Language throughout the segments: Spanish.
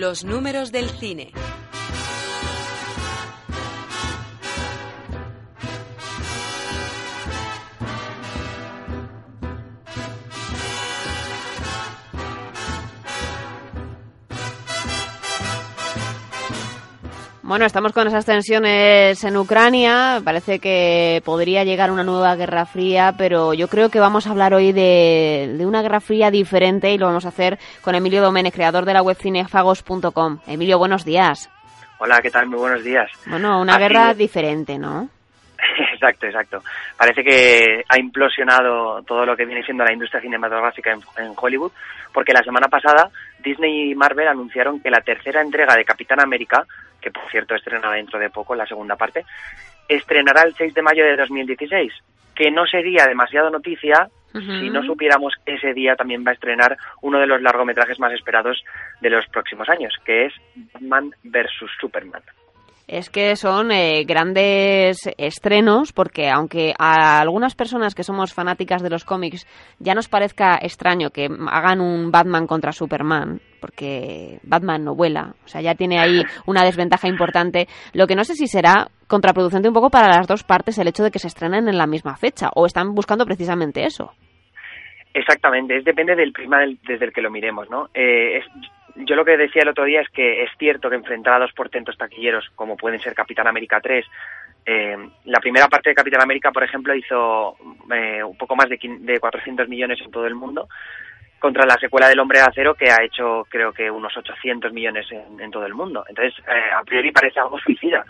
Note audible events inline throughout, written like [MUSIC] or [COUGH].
Los números del cine. Bueno, estamos con esas tensiones en Ucrania. Parece que podría llegar una nueva guerra fría, pero yo creo que vamos a hablar hoy de, una guerra fría diferente y lo vamos a hacer con Emilio Domenech, creador de la web cinefagos.com. Emilio, buenos días. Hola, ¿qué tal? Muy buenos días. Bueno, una guerra diferente, ¿no? Exacto, exacto. Parece que ha implosionado todo lo que viene siendo la industria cinematográfica en, Hollywood, porque la semana pasada Disney y Marvel anunciaron que la tercera entrega de Capitán América, que por cierto estrenará dentro de poco la segunda parte, estrenará el 6 de mayo de 2016, que no sería demasiado noticia si no supiéramos que ese día también va a estrenar uno de los largometrajes más esperados de los próximos años, que es Batman vs. Superman es que son eh, grandes estrenos porque aunque a algunas personas que somos fanáticas de los cómics ya nos parezca extraño que hagan un Batman contra Superman, porque Batman no vuela, o sea, ya tiene ahí una desventaja importante, lo que no sé si será contraproducente un poco para las dos partes el hecho de que se estrenen en la misma fecha o están buscando precisamente eso. Exactamente, es depende del prisma desde el que lo miremos, ¿no? Eh, yo lo que decía el otro día es que es cierto que enfrentar a dos portentos taquilleros, como pueden ser Capitán América 3, eh, la primera parte de Capitán América, por ejemplo, hizo eh, un poco más de, de 400 millones en todo el mundo, contra la secuela del Hombre de Acero, que ha hecho creo que unos 800 millones en, todo el mundo. Entonces, eh, a priori parece algo suicida.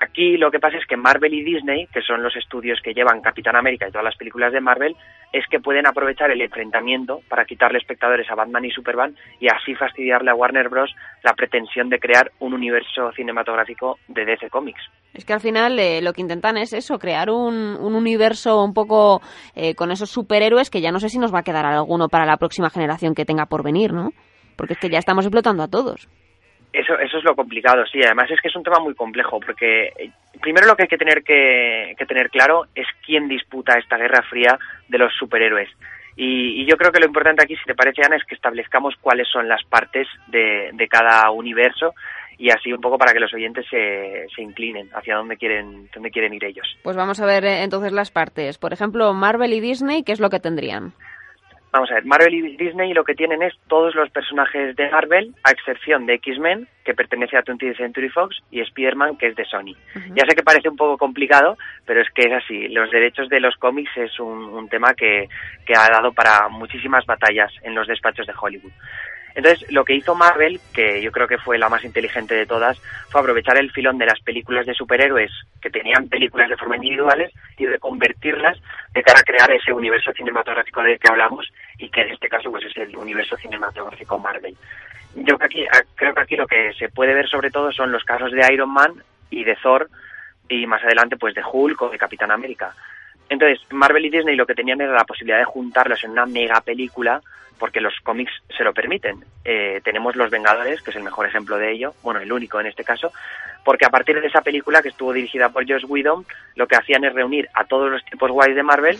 Aquí lo que pasa es que Marvel y Disney, que son los estudios que llevan Capitán América y todas las películas de Marvel, es que pueden aprovechar el enfrentamiento para quitarle espectadores a Batman y Superman y así fastidiarle a Warner Bros. la pretensión de crear un universo cinematográfico de DC Comics. Es que al final eh, lo que intentan es eso, crear un, universo un poco eh, con esos superhéroes que ya no sé si nos va a quedar alguno para la próxima generación que tenga por venir, ¿no? Porque es que ya estamos explotando a todos. Eso, eso es lo complicado, sí. Además es que es un tema muy complejo, porque eh, primero lo que hay que tener que, tener claro es quién disputa esta guerra fría de los superhéroes. Y, yo creo que lo importante aquí, si te parece, Ana, es que establezcamos cuáles son las partes de, de cada universo y así un poco para que los oyentes se, se inclinen hacia dónde quieren, dónde quieren ir ellos. Pues vamos a ver eh, entonces las partes. Por ejemplo, Marvel y Disney, ¿qué es lo que tendrían? Vamos a ver, Marvel y Disney lo que tienen es todos los personajes de Marvel, a excepción de X-Men, que pertenece a 20th Century Fox, y Spider-Man, que es de Sony. Ya sé que parece un poco complicado, pero es que es así. Los derechos de los cómics es un, tema que, que ha dado para muchísimas batallas en los despachos de Hollywood. Entonces, lo que hizo Marvel, que yo creo que fue la más inteligente de todas, fue aprovechar el filón de las películas de superhéroes que tenían películas de forma individuales y de convertirlas de cara a crear ese universo cinematográfico del que hablamos y que en este caso pues es el universo cinematográfico Marvel. Yo aquí, creo que aquí lo que se puede ver sobre todo son los casos de Iron Man y de Thor y más adelante pues de Hulk o de Capitán América. Entonces, Marvel y Disney lo que tenían era la posibilidad de juntarlos en una mega película porque los cómics se lo permiten. Eh, tenemos Los Vengadores, que es el mejor ejemplo de ello, bueno, el único en este caso, porque a partir de esa película que estuvo dirigida por Josh Whedon, lo que hacían es reunir a todos los tipos guays de Marvel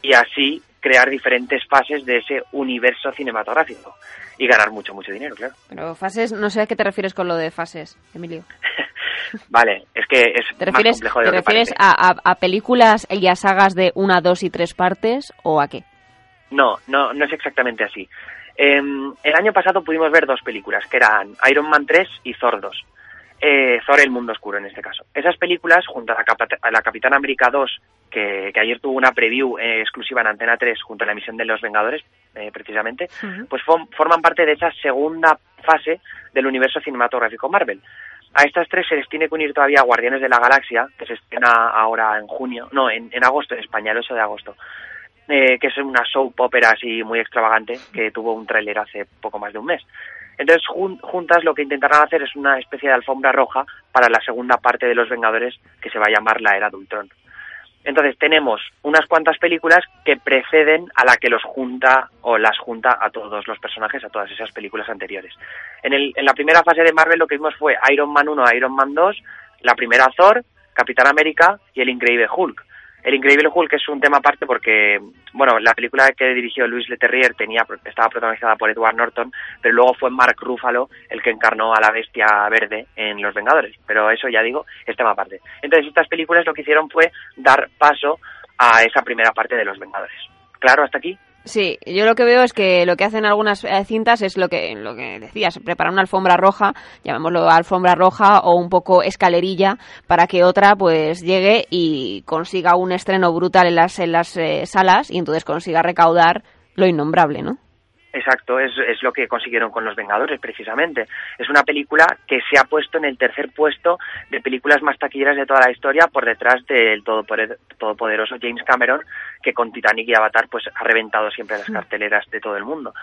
y así crear diferentes fases de ese universo cinematográfico y ganar mucho, mucho dinero, claro. Pero fases, no sé a qué te refieres con lo de fases, Emilio. [LAUGHS] [LAUGHS] vale, es que es ¿Te más complejo de ¿Te refieres a, a, películas y a sagas de una, dos y tres partes o a qué? No, no, no es exactamente así. Em, el año pasado pudimos ver dos películas, que eran Iron Man 3 y Thor 2. Eh, Thor el mundo oscuro en este caso. Esas películas, junto a la, la Capitana América 2, que, ayer tuvo una preview eh, exclusiva en Antena 3 junto a la emisión de Los Vengadores, eh, precisamente, pues forman parte de esa segunda fase del universo cinematográfico Marvel. A estas tres se les tiene que unir todavía Guardianes de la Galaxia, que se estrena ahora en junio, no, en, en agosto en España, el 8 de agosto. Eh, que es una soap opera así muy extravagante que tuvo un tráiler hace poco más de un mes. Entonces, juntas lo que intentarán hacer es una especie de alfombra roja para la segunda parte de Los Vengadores que se va a llamar la Era de Ultron. Entonces, tenemos unas cuantas películas que preceden a la que los junta o las junta a todos los personajes, a todas esas películas anteriores. En, el, en la primera fase de Marvel lo que vimos fue Iron Man 1, Iron Man 2, la primera Thor, Capitán América y el Increíble Hulk. El Increíble Hulk es un tema aparte porque, bueno, la película que dirigió Luis Leterrier tenía, estaba protagonizada por Edward Norton, pero luego fue Mark Ruffalo el que encarnó a la bestia verde en Los Vengadores. Pero eso, ya digo, es tema aparte. Entonces, estas películas lo que hicieron fue dar paso a esa primera parte de Los Vengadores. ¿Claro hasta aquí? Sí, yo lo que veo es que lo que hacen algunas eh, cintas es lo que, lo que decías, preparar una alfombra roja, llamémoslo alfombra roja o un poco escalerilla, para que otra pues llegue y consiga un estreno brutal en las, en las eh, salas y entonces consiga recaudar lo innombrable, ¿no? Exacto, es, es lo que consiguieron con Los Vengadores, precisamente. Es una película que se ha puesto en el tercer puesto de películas más taquilleras de toda la historia, por detrás del todopoderoso James Cameron, que con Titanic y Avatar pues ha reventado siempre las carteleras de todo el mundo.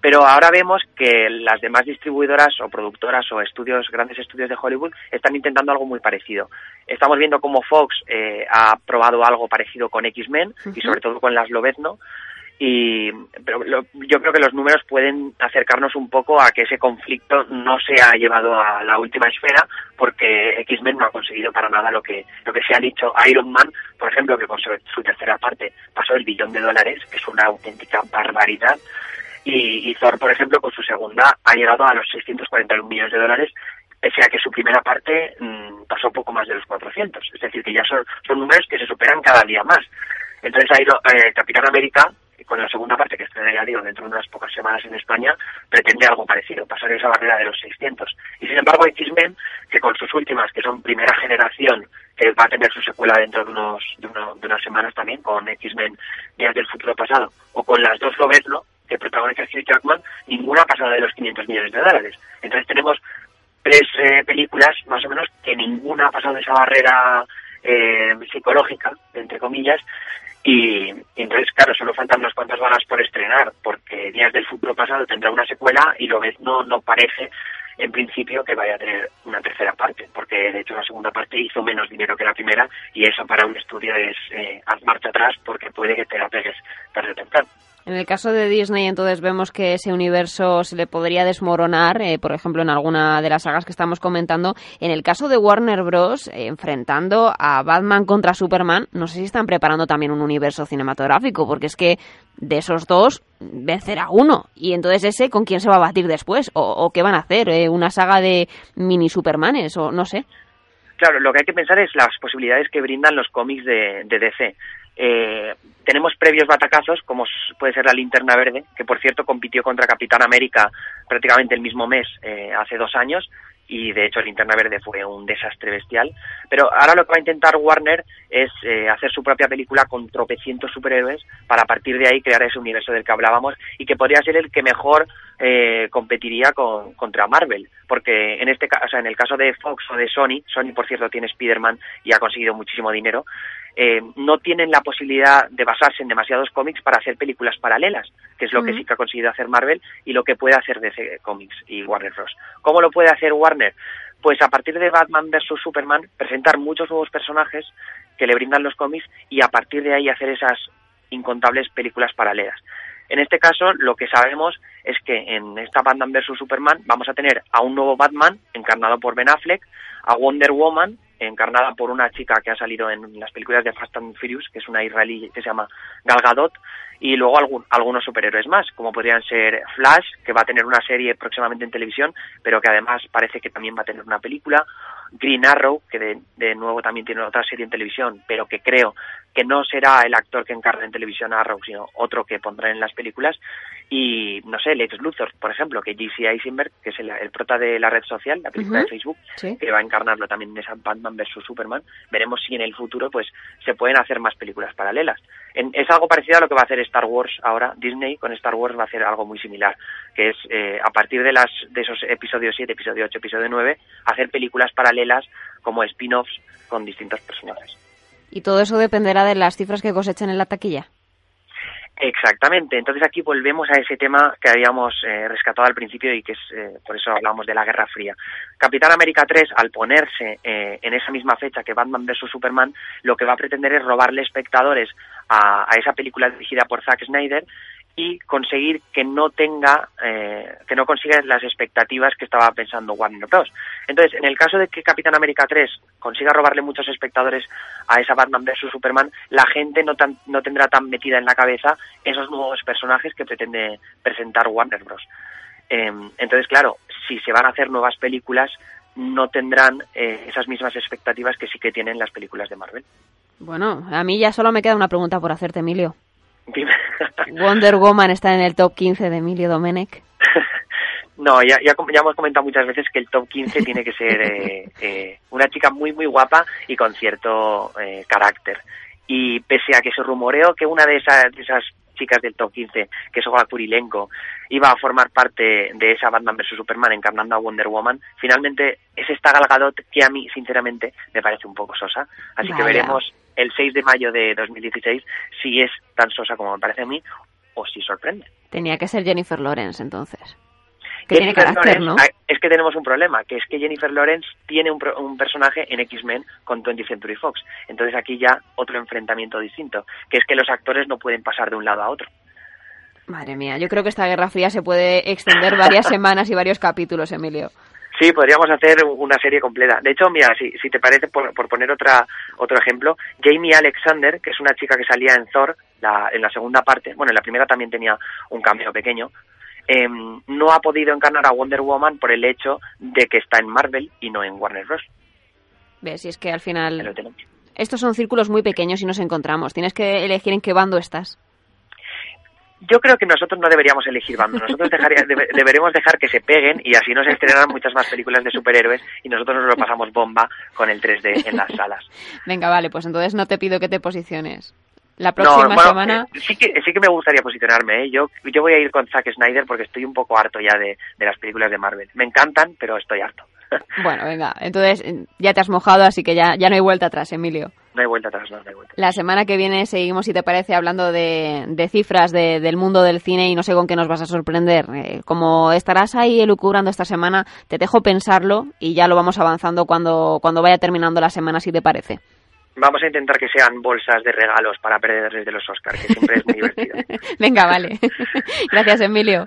Pero ahora vemos que las demás distribuidoras o productoras o estudios, grandes estudios de Hollywood, están intentando algo muy parecido. Estamos viendo cómo Fox eh, ha probado algo parecido con X-Men y sobre todo con Las Lobezno, y pero yo creo que los números pueden acercarnos un poco a que ese conflicto no se ha llevado a la última esfera porque X-Men no ha conseguido para nada lo que lo que se ha dicho. Iron Man por ejemplo que con su, tercera parte pasó el billón de dólares que es una auténtica barbaridad y, Thor por ejemplo con su segunda ha llegado a los 641 millones de dólares pese a que su primera parte mm, pasó poco más de los 400 es decir que ya son, son números que se superan cada día más. Entonces Iron, eh, Capitán América con la segunda parte, que estrena, ya digo, dentro de unas pocas semanas en España, pretende algo parecido, pasar esa barrera de los 600. Y sin embargo, X-Men, que con sus últimas, que son primera generación, que va a tener su secuela dentro de, unos, de, unas semanas también, con X-Men Días del Futuro Pasado, o con las dos Lobezno, que protagoniza Hugh Jackman, ninguna ha pasado de los 500 millones de dólares. Entonces tenemos tres eh, películas, más o menos, que ninguna ha pasado de esa barrera eh, psicológica, entre comillas, y, entonces, claro, solo faltan unas cuantas porque Días del Futuro Pasado tendrá una secuela y lo ves no, no parece en principio que vaya a tener una tercera parte, porque de hecho la segunda parte hizo menos dinero que la primera y eso para un estudio es eh, haz marcha atrás porque puede que te la pegues tarde o temprano. En el caso de Disney, entonces vemos que ese universo se le podría desmoronar, eh, por ejemplo, en alguna de las sagas que estamos comentando. En el caso de Warner Bros., eh, enfrentando a Batman contra Superman, no sé si están preparando también un universo cinematográfico, porque es que de esos dos vencerá uno. Y entonces ese, ¿con quién se va a batir después? ¿O, qué van a hacer? Eh, ¿Una saga de mini Supermanes? O no sé. Claro, lo que hay que pensar es las posibilidades que brindan los cómics de, de DC. Eh, tenemos previos batacazos, como puede ser la Linterna Verde, que por cierto compitió contra Capitán América prácticamente el mismo mes, eh, hace dos años, y de hecho Linterna Verde fue un desastre bestial. Pero ahora lo que va a intentar Warner es eh, hacer su propia película con tropecientos superhéroes para a partir de ahí crear ese universo del que hablábamos y que podría ser el que mejor eh, competiría con, contra Marvel. Porque en este caso, en el caso de Fox o de Sony, Sony por cierto tiene Spider-Man y ha conseguido muchísimo dinero, eh, no tienen la posibilidad de basarse en demasiados cómics para hacer películas paralelas, que es lo que sí que ha conseguido hacer Marvel y lo que puede hacer DC Comics y Warner Bros. ¿Cómo lo puede hacer Warner? Pues a partir de Batman vs. Superman, presentar muchos nuevos personajes que le brindan los cómics y a partir de ahí hacer esas incontables películas paralelas. En este caso, lo que sabemos es que en esta Batman vs. Superman vamos a tener a un nuevo Batman encarnado por Ben Affleck, a Wonder Woman encarnada por una chica que ha salido en las películas de Fast and Furious, que es una israelí que se llama Gal Gadot, y luego algunos superhéroes más, como podrían ser Flash, que va a tener una serie próximamente en televisión, pero que además parece que también va a tener una película, Green Arrow, que de, nuevo también tiene otra serie en televisión, pero que creo que no será el actor que encarna en televisión a Arrow, sino otro que pondrá en las películas. Y, no sé, Lex Luthor, por ejemplo, que J.C. Eisenberg, que es el, prota de la red social, la película de Facebook, que va a encarnarlo también en esa Batman vs. Superman. Veremos si en el futuro pues se pueden hacer más películas paralelas. es algo parecido a lo que va a hacer Star Wars ahora. Disney con Star Wars va a hacer algo muy similar, que es eh, a partir de, las, de esos episodios 7, episodio 8, episodio 9, hacer películas paralelas como spin-offs con distintos personajes. ¿Y todo eso dependerá de las cifras que cosechen en la taquilla? Exactamente. Entonces aquí volvemos a ese tema que habíamos eh, rescatado al principio y que es eh, por eso hablamos de la Guerra Fría. Capitán América 3, al ponerse eh, en esa misma fecha que Batman vs Superman, lo que va a pretender es robarle espectadores a, a esa película dirigida por Zack Snyder y conseguir que no tenga, eh, que no consiga las expectativas que estaba pensando Warner Bros. Entonces, en el caso de que Capitán América 3 consiga robarle muchos espectadores a esa Batman vs Superman, la gente no, tan, no tendrá tan metida en la cabeza esos nuevos personajes que pretende presentar Warner Bros. Em, entonces, claro, si se van a hacer nuevas películas, no tendrán eh, esas mismas expectativas que sí que tienen las películas de Marvel. Bueno, a mí ya solo me queda una pregunta por hacerte, Emilio. Wonder Woman está en el top 15 de Emilio Domenech. [LAUGHS] No, ya, ya, hemos comentado muchas veces que el top 15 tiene que ser eh, eh, una chica muy, muy guapa y con cierto eh, carácter. Y pese a que se rumoreó que una de esas, de esas chicas del top 15, que es Olga Kurilenko, iba a formar parte de esa Batman vs Superman encarnando a Wonder Woman, finalmente es esta Gal que a mí, sinceramente, me parece un poco sosa. Así que veremos el 6 de mayo de 2016 si es tan sosa como me parece a mí o si sorprende. Tenía que ser Jennifer Lawrence entonces. Que tiene carácter, ¿no? Ah, es que tenemos un problema, que es que Jennifer Lawrence tiene un, un personaje en X-Men con 20th Century Fox. Entonces aquí ya otro enfrentamiento distinto, que es que los actores no pueden pasar de un lado a otro. Madre mía, yo creo que esta Guerra Fría se puede extender varias [LAUGHS] semanas y varios capítulos, Emilio. Sí, podríamos hacer una serie completa. De hecho, mira, si, si te parece, por, poner otra, otro ejemplo, Jamie Alexander, que es una chica que salía en Thor, la, en la segunda parte, bueno, en la primera también tenía un cambio pequeño, em, no ha podido encarnar a Wonder Woman por el hecho de que está en Marvel y no en Warner Bros. Ves, y es que al final... Estos son círculos muy pequeños y nos encontramos. Tienes que elegir en qué bando estás yo creo que nosotros no deberíamos elegir bandos, nosotros deberemos dejar que se peguen y así nos estrenarán muchas más películas de superhéroes y nosotros nos lo pasamos bomba con el 3D en las salas. [LAUGHS] Venga, vale, pues entonces no te pido que te posiciones. La próxima semana. Eh, sí que, sí que me gustaría posicionarme. ¿eh? Yo, yo voy a ir con Zack Snyder porque estoy un poco harto ya de, de las películas de Marvel. Me encantan, pero estoy harto. [LAUGHS] Bueno, venga, entonces ya te has mojado, así que ya, ya no hay vuelta atrás, Emilio. No hay vuelta atrás, no, hay vuelta. La semana que viene seguimos, si te parece, hablando de, de cifras de, del mundo del cine y no sé con qué nos vas a sorprender. Eh, como estarás ahí elucubrando esta semana, te dejo pensarlo y ya lo vamos avanzando cuando, cuando vaya terminando la semana, si te parece. Vamos a intentar que sean bolsas de regalos para perderles de los Oscars, que siempre es muy [LAUGHS] divertido. Venga, vale. [LAUGHS] Gracias, Emilio.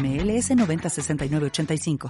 906985.